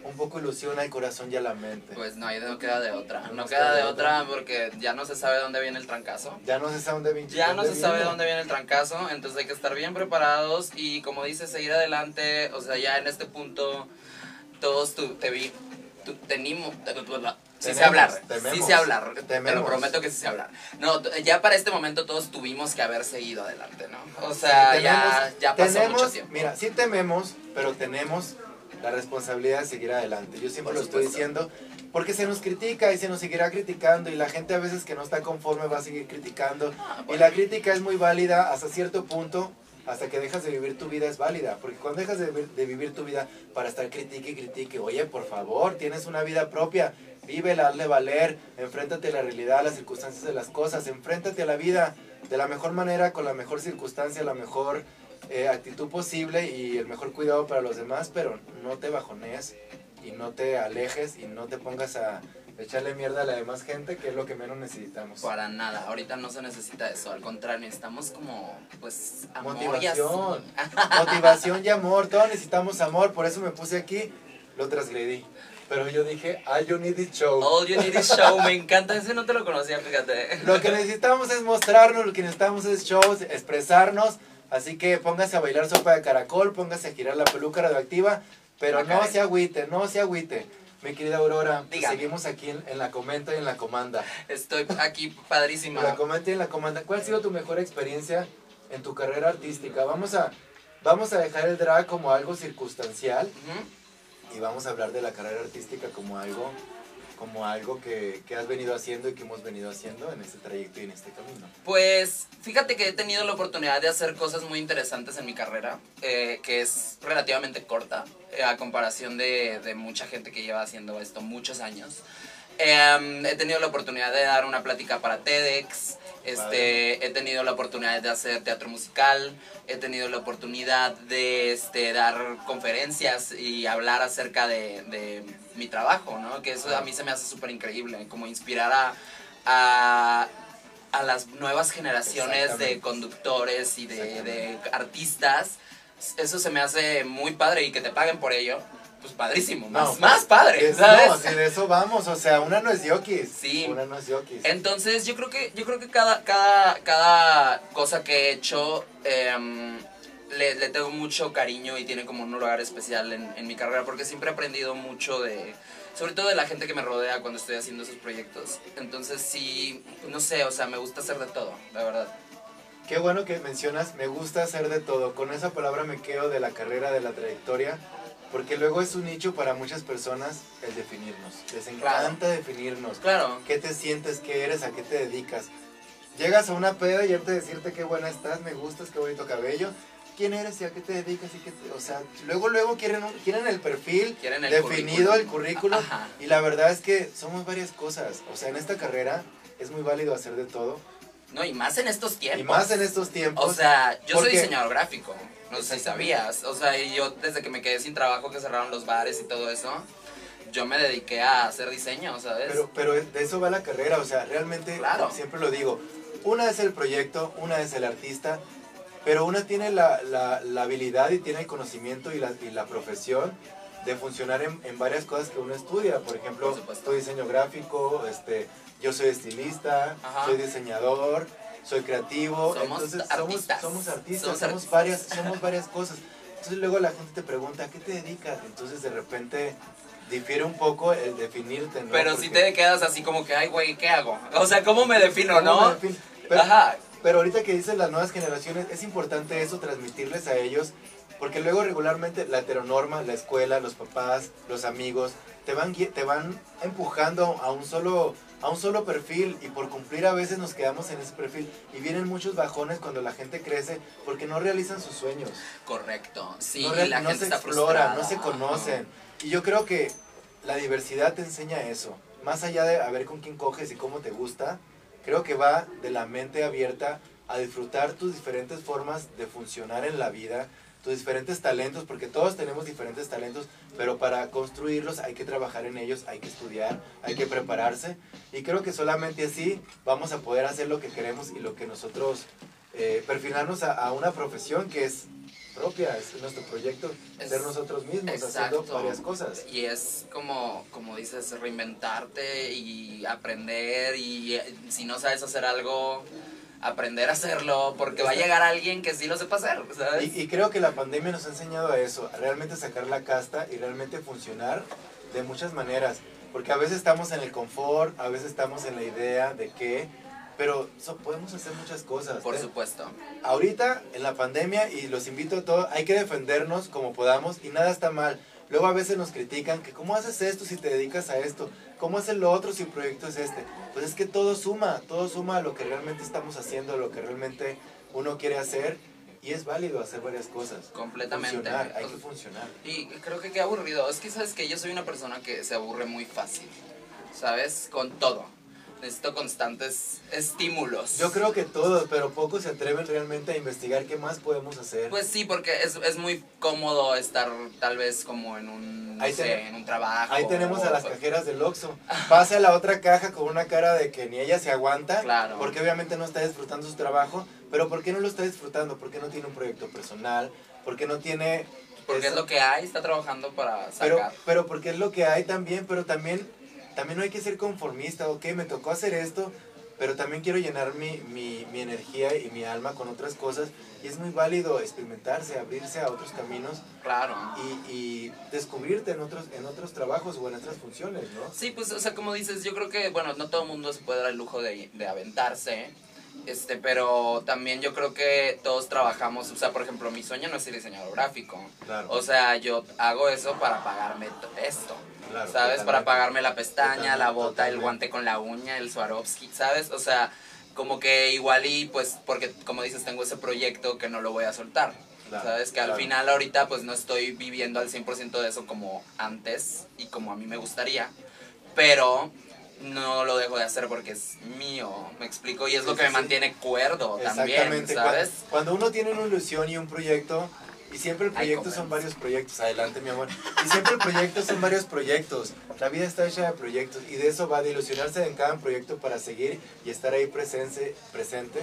un poco ilusiona el corazón y a la mente. Pues no, ahí no queda de otra. No queda de otra porque ya no se sabe dónde viene el trancazo. ya no se sabe dónde viene. Ya no se sabe viene. dónde viene el trancazo, entonces hay que estar bien preparados y como dices, seguir adelante, o sea, ya en este punto todos tu, te vi, tu, tenimos, sí sé hablar, sí tememos, sé hablar, te lo tememos. prometo que sí sé hablar. No, ya para este momento todos tuvimos que haber seguido adelante, ¿no? O Sí, sea, ya, tenemos- ya pasó tenemos- mucho tiempo. Mira, sí tememos, pero tenemos la responsabilidad de seguir adelante. Yo siempre Por lo estoy diciendo porque se nos critica y se nos seguirá criticando y la gente a veces que no está conforme va a seguir criticando. Ah, Y bueno. la crítica es muy válida hasta cierto punto, hasta que dejas de vivir tu vida es válida. Porque cuando dejas de, vivir- de vivir tu vida para estar critique y critique, oye, por favor, tienes una vida propia, vívela, hazle valer, enfréntate a la realidad, a las circunstancias de las cosas, enfréntate a la vida de la mejor manera, con la mejor circunstancia, la mejor eh, actitud posible y el mejor cuidado para los demás, pero no te bajonees y no te alejes y no te pongas a echarle mierda a la demás gente, que es lo que menos necesitamos. Para nada, ahorita no se necesita eso, al contrario, necesitamos como, pues, amor y Motivación. así. Motivación y amor. Todos necesitamos amor. Por eso me puse aquí. Lo transgredí. Pero yo dije, ah, you need it show. All you need is show, me encanta, ese no te lo conocía, fíjate. Lo que necesitamos es mostrarnos, lo que necesitamos es shows, expresarnos. Así que póngase a bailar sopa de caracol, póngase a girar la peluca radioactiva. Pero no se agüite, no se agüite. Mi querida Aurora, pues Dígame. seguimos aquí en, en la comenta y en la comanda. Estoy aquí En la padrísima. comenta y en la comanda. ¿Cuál ha sido tu mejor experiencia en tu carrera artística? Vamos a, vamos a dejar el drag como algo circunstancial. Ujú. Y vamos a hablar de la carrera artística como algo como algo que, que has venido haciendo y que hemos venido haciendo en este trayecto y en este camino. Pues fíjate que he tenido la oportunidad de hacer cosas muy interesantes en mi carrera, eh, que es relativamente corta, eh, a comparación de, de mucha gente que lleva haciendo esto muchos años. Em, he tenido la oportunidad de dar una plática para TEDx. Este, he tenido la oportunidad de hacer teatro musical, he tenido la oportunidad de este, dar conferencias y hablar acerca de, de mi trabajo, ¿no? Que eso a mí se me hace súper increíble, como inspirar a, a, a las nuevas generaciones de conductores y de, de artistas. Eso se me hace muy padre y que te paguen por ello, pues padrísimo, más, No, más padre, Es- ¿sabes? No, si de eso vamos, o sea, una no es yokis. Sí. Una no es yokis. Entonces yo creo que yo creo que cada cada cada cosa que he hecho em, le, le tengo mucho cariño y tiene como un lugar especial en, en mi carrera porque siempre he aprendido mucho de sobre todo de la gente que me rodea cuando estoy haciendo esos proyectos. Entonces sí, no sé, o sea, me gusta hacer de todo, la verdad. Qué bueno que mencionas, me gusta hacer de todo. Con esa palabra me quedo de la carrera, de la trayectoria, porque luego es un nicho para muchas personas el definirnos. Les encanta definirnos. Claro. ¿Qué te sientes? ¿Qué eres? ¿A qué te dedicas? Llegas a una peda y antes de decirte qué buena estás, me gustas, qué bonito cabello. ¿Quién eres y a qué te dedicas? Y qué te- o sea, luego, luego quieren, un- quieren el perfil Quieren el definido, currículum. el currículum. Ajá. Y la verdad es que somos varias cosas. O sea, en esta carrera es muy válido hacer de todo. No, y más en estos tiempos. Y más en estos tiempos. O sea, yo soy diseñador gráfico. No sé si sabías. O sea, y yo desde que me quedé sin trabajo, que cerraron los bares y todo eso, yo me dediqué a hacer diseño, ¿sabes? Pero, pero de eso va la carrera, o sea, realmente, Claro. siempre lo digo, una es el proyecto, una es el artista, pero una tiene la, la- la habilidad y tiene el conocimiento y la, y la profesión de funcionar en, en varias cosas que uno estudia. Por ejemplo, Por estoy diseño gráfico, este, yo soy estilista, Ajá. soy diseñador, soy creativo, Somos entonces artistas. somos, somos artistas, Somos somos, artistas. varias, somos varias cosas. Entonces luego la gente te pregunta, ¿a qué te dedicas? Entonces de repente difiere un poco el definirte, ¿no? Pero si Porque- te quedas así como que, ay, güey, ¿qué hago? O sea, ¿cómo me defino, ¿Cómo no? me defino? Pero, Ajá. pero ahorita que dices las nuevas generaciones, es importante eso, transmitirles a ellos, porque luego regularmente la heteronorma, la escuela, los papás, los amigos, te van, te van empujando a un solo a un solo perfil y por cumplir a veces nos quedamos en ese perfil y vienen muchos bajones cuando la gente crece porque no realizan sus sueños Correcto. Sí, no, la no gente se está frustrada. no se conocen. Y yo creo que la diversidad te enseña eso. Más allá de a ver con quién coges y cómo te gusta, creo que va de la mente abierta a disfrutar tus diferentes formas de funcionar en la vida, tus diferentes talentos, porque todos tenemos diferentes talentos, pero para construirlos hay que trabajar en ellos, hay que estudiar, hay que prepararse. Y creo que solamente así vamos a poder hacer lo que queremos y lo que nosotros, eh, perfilarnos a, a una profesión que es propia, es nuestro proyecto Es- ser nosotros mismos, Exacto. haciendo varias cosas. Y es como, como dices, reinventarte y aprender y eh, si no sabes hacer algo, aprender a hacerlo, porque va a llegar alguien que sí lo sepa hacer, ¿sabes? Y, y creo que la pandemia nos ha enseñado a eso, a realmente sacar la casta y realmente funcionar de muchas maneras. Porque a veces estamos en el confort, a veces estamos en la idea de que, pero so- podemos hacer muchas cosas. Por ¿eh? supuesto. Ahorita, en la pandemia, y los invito a todos, hay que defendernos como podamos y nada está mal. Luego a veces nos critican que cómo haces esto si te dedicas a esto, cómo haces lo otro si el proyecto es este. Pues es que todo suma, todo suma a lo que realmente estamos haciendo, a lo que realmente uno quiere hacer y es válido hacer varias cosas. Completamente. Funcionar, hay que sea, funcionar. Y creo que qué aburrido. Es que sabes que yo soy una persona que se aburre muy fácil. ¿Sabes? Con todo. Necesito constantes estímulos. Yo creo que todos, pero pocos se atreven realmente a investigar qué más podemos hacer. Pues sí, porque es, es muy cómodo estar tal vez como en un, no Ahí sé, ten- en un trabajo. Ahí tenemos a las o- cajeras del Oxxo. [LAUGHS] Pasa a la otra caja con una cara de que ni ella se aguanta. Claro. Porque obviamente no está disfrutando su trabajo. Pero ¿por qué no lo está disfrutando? ¿Por qué no tiene un proyecto personal? ¿Por qué no tiene... Porque es lo que hay, está trabajando para Pero, sacar. pero porque es lo que hay también, pero también, también no hay que ser conformista. Ok, me tocó hacer esto, pero también quiero llenar mi, mi, mi energía y mi alma con otras cosas. Y es muy válido experimentarse, abrirse a otros caminos Claro. y, y descubrirte en otros, en otros trabajos o en otras funciones, ¿no? Sí, pues, o sea, como dices, yo creo que, bueno, no todo el mundo se puede dar el lujo de, de aventarse, este, pero también yo creo que todos trabajamos, o sea, por ejemplo, mi sueño no es ser diseñador gráfico. Claro. O sea, yo hago eso para pagarme esto. Claro, ¿Sabes? totalmente. Para pagarme la pestaña, la Totalmente, bota, el guante con la uña, el Swarovski, ¿sabes? O sea, como que igual y pues, porque como dices, tengo ese proyecto que no lo voy a soltar. Claro, ¿Sabes? Que al final ahorita pues no estoy viviendo al 100% de eso como antes y como a mí me gustaría, pero no lo dejo de hacer porque es mío, me explico, y es lo que me sí, mantiene cuerdo también, Exactamente. ¿sabes? Cuando, cuando uno tiene una ilusión y un proyecto, y siempre el Ay, proyecto son varios proyectos, adelante mi amor, y siempre el proyecto son varios proyectos, la vida está hecha de proyectos, y de eso va de ilusionarse en cada proyecto para seguir y estar ahí presente, presente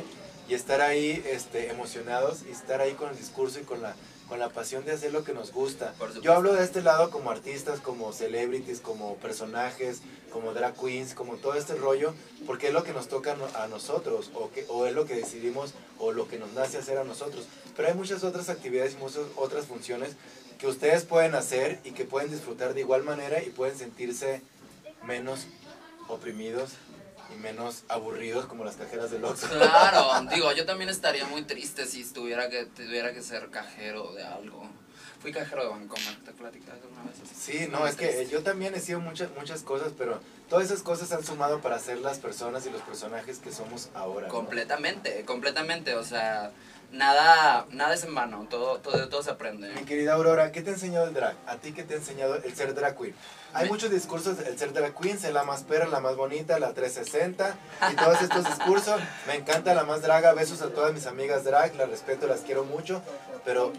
y estar ahí este, emocionados y estar ahí con el discurso y con la, con la pasión de hacer lo que nos gusta. Yo hablo de este lado como artistas, como celebrities, como personajes, como drag queens, como todo este rollo, porque es lo que nos toca a nosotros, o, que, o es lo que decidimos, o lo que nos nace hacer a nosotros. Pero hay muchas otras actividades y muchas otras funciones que ustedes pueden hacer y que pueden disfrutar de igual manera y pueden sentirse menos oprimidos y menos aburridos como las cajeras del Oxxo. Claro, [LAUGHS] digo, yo también estaría muy triste si estuviera que tuviera que ser cajero de algo. Fui cajero de Bancomer, ¿te platicaste alguna vez? Sí, no, es que yo también he sido muchas muchas cosas, pero todas esas cosas han sumado para ser las personas y los personajes que somos ahora. ¿no? Completamente, completamente, o sea, nada, nada es en vano, todo, todo, todo se aprende. Mi querida Aurora, ¿qué te ha enseñado el drag? ¿A ti qué te ha enseñado el ser drag queen? Hay muchos discursos del ser drag queen, ser la más perra, la más bonita, la 360 y todos estos discursos. Me encanta la más draga, besos a todas mis amigas drag, las respeto, las quiero mucho, pero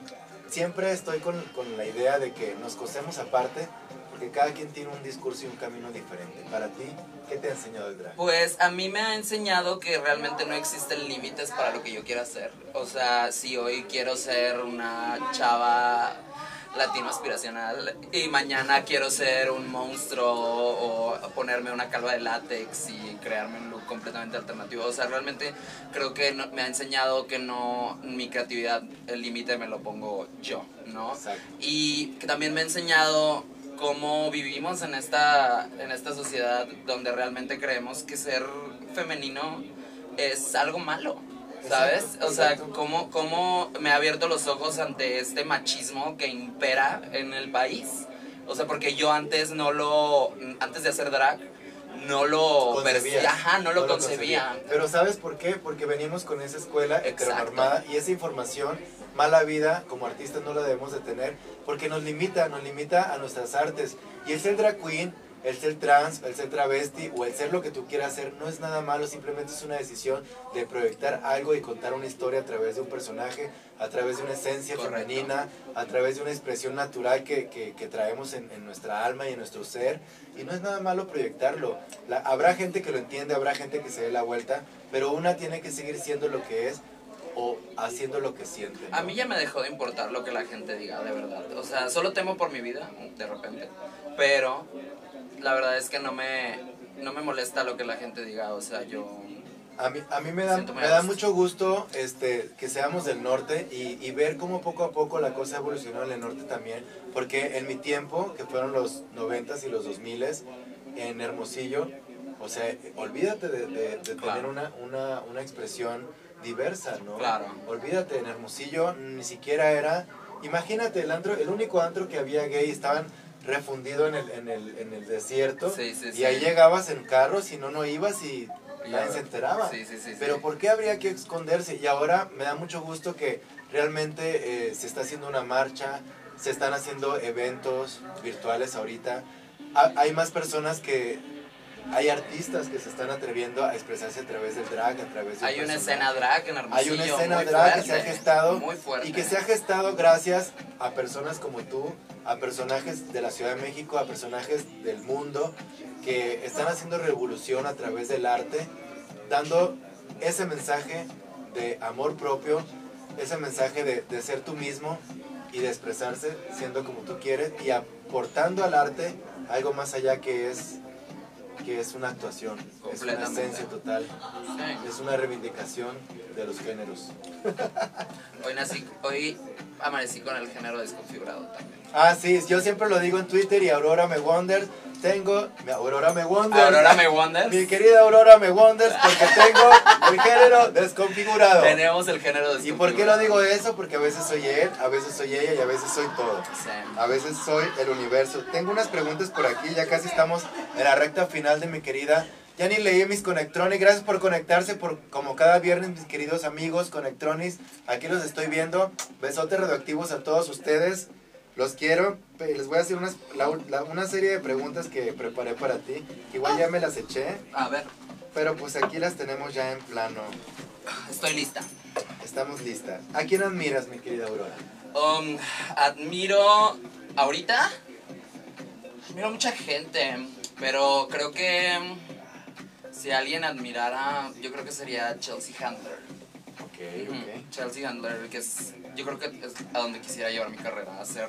siempre estoy con, con la idea de que nos cosemos aparte porque cada quien tiene un discurso y un camino diferente. Para ti, ¿qué te ha enseñado el drag? Pues a mí me ha enseñado que realmente no existen límites para lo que yo quiera hacer. O sea, si hoy quiero ser una chava latino aspiracional y mañana quiero ser un monstruo o ponerme una calva de látex y crearme un look completamente alternativo. O sea, realmente creo que no- me ha enseñado que no, mi creatividad, el límite me lo pongo yo, ¿no? Exacto. y que también me ha enseñado cómo vivimos en esta, en esta sociedad donde realmente creemos que ser femenino es algo malo. ¿Sabes? Exacto, O sea, exacto. cómo, cómo me ha abierto los ojos ante este machismo que impera en el país. O sea, porque yo antes no lo, antes de hacer drag, no lo percibía, ajá, no lo concebía. Pero ¿sabes por qué? Porque venimos con esa escuela heteronormada y esa información, mala vida, como artistas no la debemos de tener, porque nos limita, nos limita a nuestras artes. Y el ser drag queen, el ser trans, el ser travesti o el ser lo que tú quieras ser no es nada malo, simplemente es una decisión de proyectar algo y contar una historia a través de un personaje, a través de una esencia Correcto. femenina, a través de una expresión natural que, que- que traemos en, en nuestra alma y en nuestro ser. Y no es nada malo proyectarlo. La- habrá gente que lo entiende, habrá gente que se dé la vuelta, pero una tiene que seguir siendo lo que es o haciendo lo que siente? A no? mí ya me dejó de importar lo que la gente diga, de verdad. O sea, solo temo por mi vida, de repente. Pero la verdad es que no me, no me molesta lo que la gente diga. O sea, yo... A mí, a mí me da, me da mucho gusto este, que seamos del norte y, y ver cómo poco a poco la cosa evolucionó en el norte también. Porque en mi tiempo, que fueron los 90s y los 2000s, en Hermosillo, o sea, olvídate de, de- de Claro. tener una, una, una expresión diversa, ¿no? Claro. Olvídate, en Hermosillo ni siquiera era... Imagínate, el, antro, el único antro que había gay estaban refundido en el, en el, en el desierto Sí, sí, y ahí llegabas en carro, si no, no ibas y nadie se enteraba. Pero ¿por qué habría que esconderse? Y ahora me da mucho gusto que realmente eh, se está haciendo una marcha, se están haciendo eventos virtuales ahorita. Ha- hay más personas que... Hay artistas que se están atreviendo a expresarse a través del drag, a través de Hay una escena drag en Hermosillo. hay una escena muy drag que se ha fuerte, gestado Muy fuerte. y que se ha gestado gracias a personas como tú, a personajes de la Ciudad de México, a personajes del mundo que están haciendo revolución a través del arte, dando ese mensaje de amor propio, ese mensaje de, de ser tú mismo y de expresarse siendo como tú quieres y aportando al arte algo más allá que es que es una actuación, es una esencia total, es una reivindicación de los géneros. [LAUGHS] Hoy nací, hoy amanecí con el género desconfigurado también. Ah, sí, yo siempre lo digo en Twitter y Aurora me wonders. Tengo, mi Aurora me wonders. Aurora me wonders. Mi querida Aurora me wonders porque tengo el género desconfigurado. Tenemos el género ¿Y desconfigurado. por qué lo digo eso? Porque a veces soy él, a veces soy ella y a veces soy todo. A veces soy el universo. Tengo unas preguntas por aquí, ya casi estamos en la recta final de mi querida. Ya ni leí mis Conectrones, gracias por conectarse por como cada viernes mis queridos amigos Conectronis. Aquí los estoy viendo. Besotes radioactivos a todos ustedes. Los quiero. Les voy a hacer unas, la- la- una serie de preguntas que preparé para ti. Igual ya me las eché, A ver, pero pues aquí las tenemos ya en plano. estoy lista. Estamos listas. ¿A quién admiras, mi querida Aurora? Um, admiro ahorita. Admiro mucha gente, pero creo que um, si alguien admirara, yo creo que sería Chelsea Handler. Ok, Ujú, Chelsea Handler, que es, yo creo que es a donde quisiera llevar mi carrera, hacer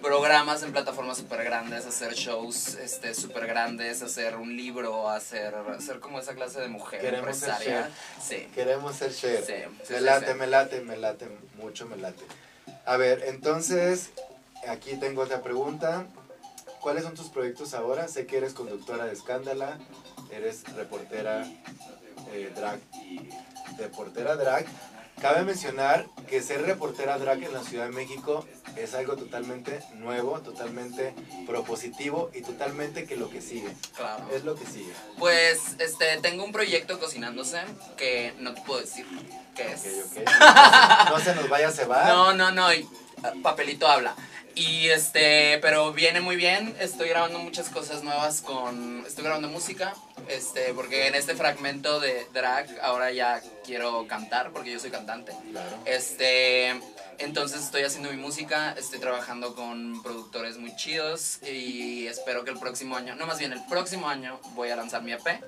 programas en plataformas súper grandes, hacer shows este, súper grandes, hacer un libro, hacer, hacer como esa clase de mujer Queremos ser empresaria. Sí. Queremos ser share. Sí, sí, me late, me late, me late, mucho me late. A ver, entonces, aquí tengo otra pregunta. ¿Cuáles son tus proyectos ahora? Sé que eres conductora de Escándala, eres reportera eh, drag y reportera drag. Cabe mencionar que ser reportera drag en la Ciudad de México es algo totalmente nuevo, totalmente propositivo y totalmente que lo que sigue. Claro. Es lo que sigue. Pues este tengo un proyecto cocinándose que no te puedo decir qué es. Ok, ok. No se nos vaya a cebar. [LAUGHS] No, no, no, ah, papelito habla. Y este, pero viene muy bien. Estoy grabando muchas cosas nuevas con. Estoy grabando música. Este, porque en este fragmento de drag ahora ya quiero cantar, porque yo soy cantante. Claro. Este, entonces estoy haciendo mi música, estoy trabajando con productores muy chidos y espero que el próximo año, no más bien el próximo año voy a lanzar mi EP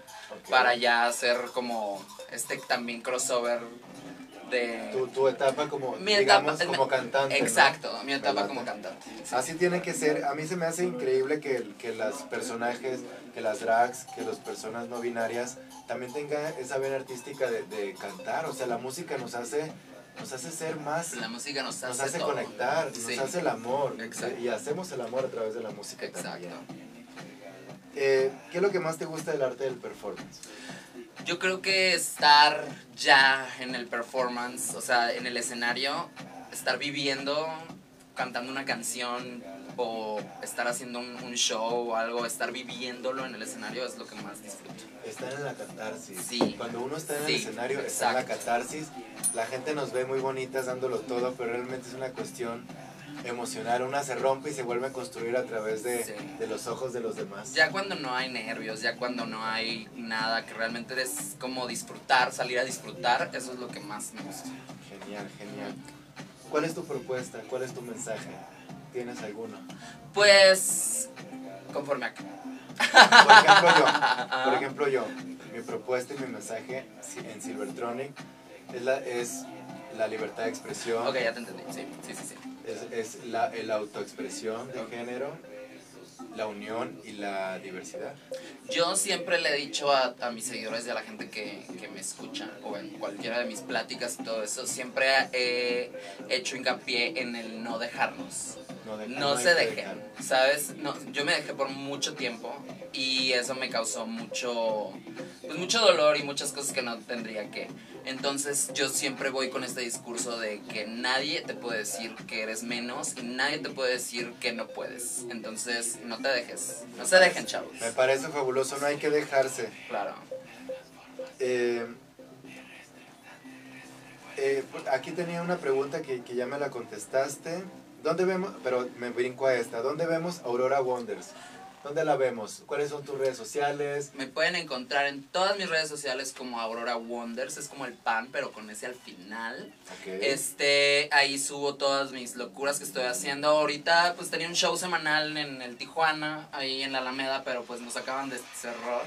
para ya hacer como este también crossover de Tu, tu etapa como, mi digamos, etapa como cantante. ¿no? Exacto, mi Me etapa late. como cantante. sí. Así tiene que ser. A mí se me hace increíble que, que las personajes, que las drags, que las personas no binarias también tengan esa vena artística de, de cantar. O sea, la música nos hace, nos hace ser más, La música nos hace, nos hace conectar, Sí. nos hace el amor. Exacto. Y hacemos el amor a través de la música Exacto. también. Eh, ¿Qué es lo que más te gusta del arte del performance? Yo creo que estar ya en el performance, o sea, en el escenario, estar viviendo, cantando una canción o estar haciendo un, un show o algo, estar viviéndolo en el escenario es lo que más disfruto. Estar en la catarsis. Sí. Cuando uno está en Sí, el escenario, está en la catarsis. La gente nos ve muy bonitas dándolo todo, pero realmente es una cuestión emocional. Una se rompe y se vuelve a construir a través de, Sí. de los ojos de los demás. Ya cuando no hay nervios, ya cuando no hay nada, que realmente es como disfrutar, salir a disfrutar, eso es lo que más me gusta. Genial, genial. ¿Cuál es tu propuesta? ¿Cuál es tu mensaje? ¿Tienes alguno? Pues, conforme a... Por ejemplo, yo. [LAUGHS] Por ejemplo, yo. Mi propuesta y mi mensaje en Silvertronic es, la, es la libertad de expresión, Ok, ya te entendí. Sí, sí, sí. sí. Es, es la el autoexpresión de género, la unión y la diversidad. Yo siempre le he dicho a, a mis seguidores y a la gente que, que me escucha, o en cualquiera de mis pláticas y todo eso, siempre he hecho hincapié en el no dejarnos. No, dejar- No hay se dejen. ¿sabes? No, yo me dejé por mucho tiempo y eso me causó mucho, pues mucho dolor y muchas cosas que no tendría que. Entonces yo siempre voy con este discurso de que nadie te puede decir que eres menos y nadie te puede decir que no puedes. Entonces no te dejes, no se dejen, chavos. Me parece fabuloso, no hay que dejarse. Claro. Eh, eh, aquí tenía una pregunta que, que ya me la contestaste. ¿Dónde vemos? Pero me brinco a esta. ¿Dónde vemos Aurora Wonders? ¿Dónde la vemos? ¿Cuáles son tus redes sociales? Me pueden encontrar en todas mis redes sociales como Aurora Wonders, es como el pan, pero con ese al final. Este, ahí subo todas mis locuras que estoy haciendo. Ahorita pues tenía un show semanal en el Tijuana, ahí en la Alameda, pero pues nos acaban de cerrar.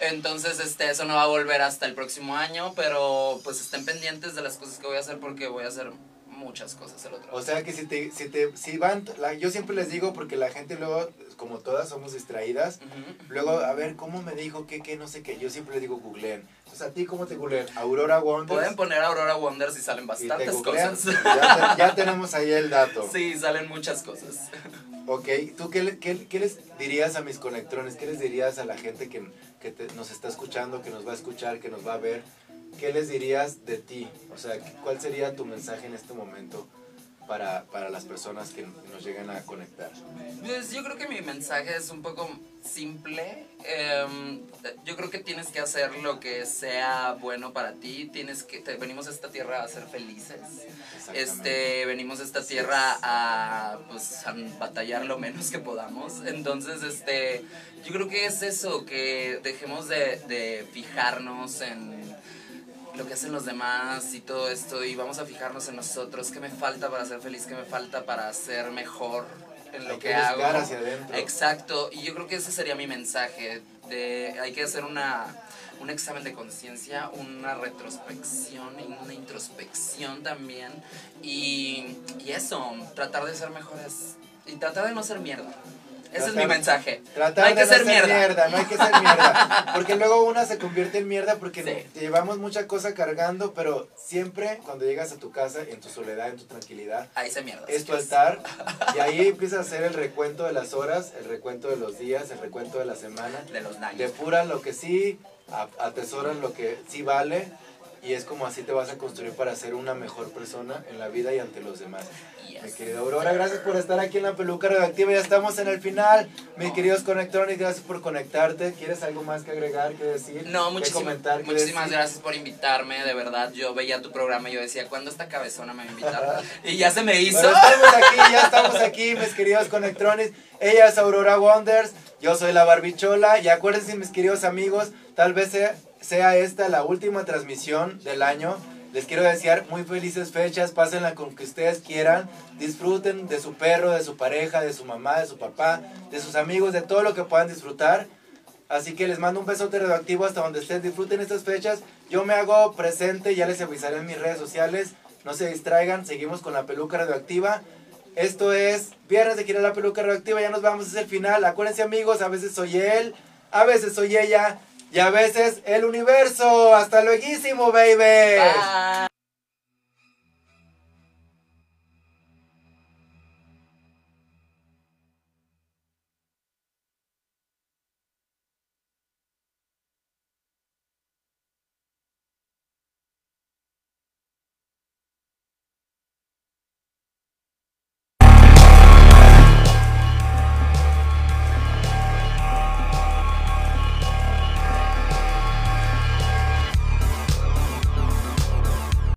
Entonces, este, eso no va a volver hasta el próximo año, pero pues estén pendientes de las cosas que voy a hacer porque voy a hacer muchas cosas el otro O sea que si te, si te, si van, la- yo siempre les digo porque la gente luego, como todas somos distraídas, Ujú. luego, a ver, ¿cómo me dijo? ¿Qué, qué? No sé qué. Yo siempre les digo googleen. Entonces, ¿a ti cómo te googleen? Aurora Wonders. Pueden poner Aurora Wonders y salen y te bastantes googlean. cosas. Ya, ya tenemos ahí el dato. [LAUGHS] Sí, salen muchas cosas. Ok, ¿tú qué, le- qué- qué les dirías a mis conectrones? ¿Qué les dirías a la gente que, que te- nos está escuchando, que nos va a escuchar, que nos va a ver? ¿Qué les dirías de ti? O sea, ¿cuál sería tu mensaje en este momento para, para las personas que nos lleguen a conectar? Pues yo creo que mi mensaje es un poco simple. Em, yo creo que tienes que hacer lo que sea bueno para ti. Tienes que te- venimos a esta tierra a ser felices. Este, venimos a esta tierra a pues a batallar lo menos que podamos. Entonces, este, yo creo que es eso, que dejemos de, de fijarnos en lo que hacen los demás y todo esto y vamos a fijarnos en nosotros, qué me falta para ser feliz, qué me falta para ser mejor en lo Hay que, que hago. hacia adentro. Exacto, y yo creo que ese sería mi mensaje, de hay que hacer una un examen de conciencia, una retrospección y una introspección también y, y eso, tratar de ser mejores y tratar de no ser mierda. Ese es mi mensaje. Tratar no hay de que no ser mierda. No hay que ser mierda. [LAUGHS] Porque luego una se convierte en mierda porque Sí. llevamos mucha cosa cargando, pero siempre cuando llegas a tu casa, en tu soledad, en tu tranquilidad, Ahí se mierda. es tu altar y ahí [LAUGHS] empiezas a hacer el recuento de las horas, el recuento de los días, el recuento de la semana. de los daños. Depuran lo que sí, atesoran lo que sí vale y es como así te vas a construir para ser una mejor persona en la vida y ante los demás. Yes. Mi querida Aurora, gracias por estar aquí en la peluca radioactiva. Ya estamos en el final. Mis queridos conectores, gracias por conectarte. ¿Quieres algo más que agregar, que decir? No, ¿Qué muchísimas, comentar, muchísimas decir? gracias por invitarme, de verdad. Yo veía tu programa y yo decía, ¿cuándo esta cabezona me va a invitar? y ya se me hizo. Bueno, estamos aquí, ya estamos aquí, mis queridos conectrones. Ella es Aurora Wonders, yo soy la Barbichola. Y acuérdense, mis queridos amigos, tal vez sea, sea esta la última transmisión del año. Les quiero desear muy felices fechas, pásenla con que ustedes quieran, disfruten de su perro, de su pareja, de su mamá, de su papá, de sus amigos, de todo lo que puedan disfrutar. Así que les mando un besote radioactivo hasta donde estén, disfruten estas fechas. Yo me hago presente, ya les avisaré en mis redes sociales. No se distraigan, seguimos con la peluca radioactiva. Esto es Viernes de Quiero la Peluca Radioactiva, ya nos vamos, es el final. Acuérdense amigos, a veces soy él, a veces soy ella y a veces el universo. Hasta luego, baby. Bye.